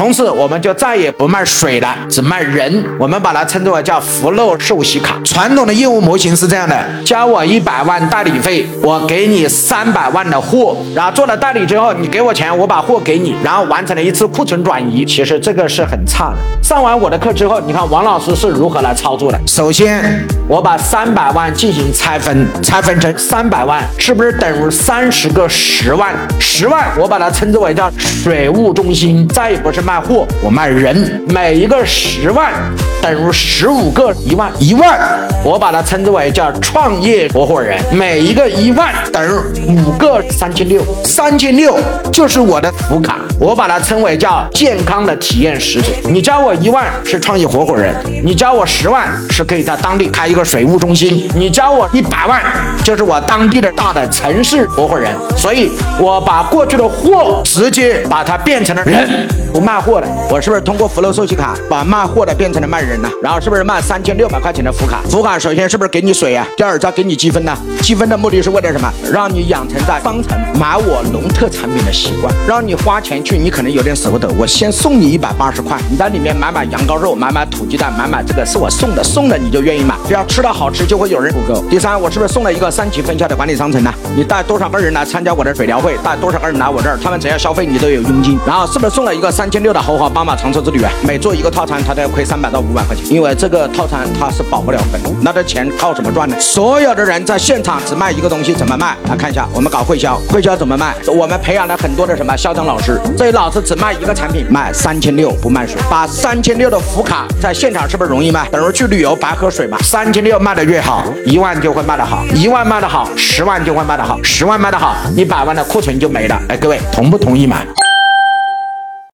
从此我们就再也不卖水了，只卖人。我们把它称之为叫福禄寿喜卡。传统的业务模型是这样的：交我一百万代理费，我给你三百万的货，然后做了代理之后，你给我钱，我把货给你，然后完成了一次库存转移。其实这个是很差的。上完我的课之后，你看王老师是如何来操作的？首先，我把三百万进行拆分，拆分成三百万，是不是等于三十个十万？十万我把它称之为叫水务中心，再也不是卖卖货，我卖人。每一个十万等于十五个一万，一万我把它称之为叫创业合伙人。每一个一万等于五个三千六，三千六就是我的福卡，我把它称为叫健康的体验食品。你交我一万是创业合伙人，你交我十万是可以在当地开一个水务中心，你交我一百万就是我当地的大的城市合伙人。所以，我把过去的货直接把它变成了人，不卖货的。我是不是通过福禄寿喜卡把卖货的变成了卖人呢？然后是不是卖三千六百块钱的福卡？福卡首先是不是给你水呀？第二再给你积分呢？积分的目的是为了什么？让你养成在方城买我农特产品的习惯，让你花钱去，你可能有点舍不得。我先送你一百八十块，你在里面买买羊羔肉，买买土鸡蛋，买买这个是我送的，送的你就愿意买。只要吃的好吃，就会有人补购。第三，我是不是送了一个三级分销的管理商城呢？你带多少个人来参加我的水疗会？带多少个人来我这儿？他们只要消费，你都有佣金。然后是不是送了一个三千六的豪华宝马长车之旅啊？每做一个套餐，他都要亏三百到五百块钱，因为这个套餐他是保不了本，那这钱靠什么赚呢？所有的人在现场只卖一个东西，怎么卖？来看一下，我们搞会销，会销怎么卖？我们培养了很多的什么销售老师，这些老师只卖一个产品，卖三千六不卖水，把三千六的福卡在现场是不是容易卖？等于去旅游白喝水嘛。三千六卖的越好，一万就会卖的好，一万卖的好，十万就会卖的好，十万卖的好，一百万的库存就没了。哎，各位同不同意买？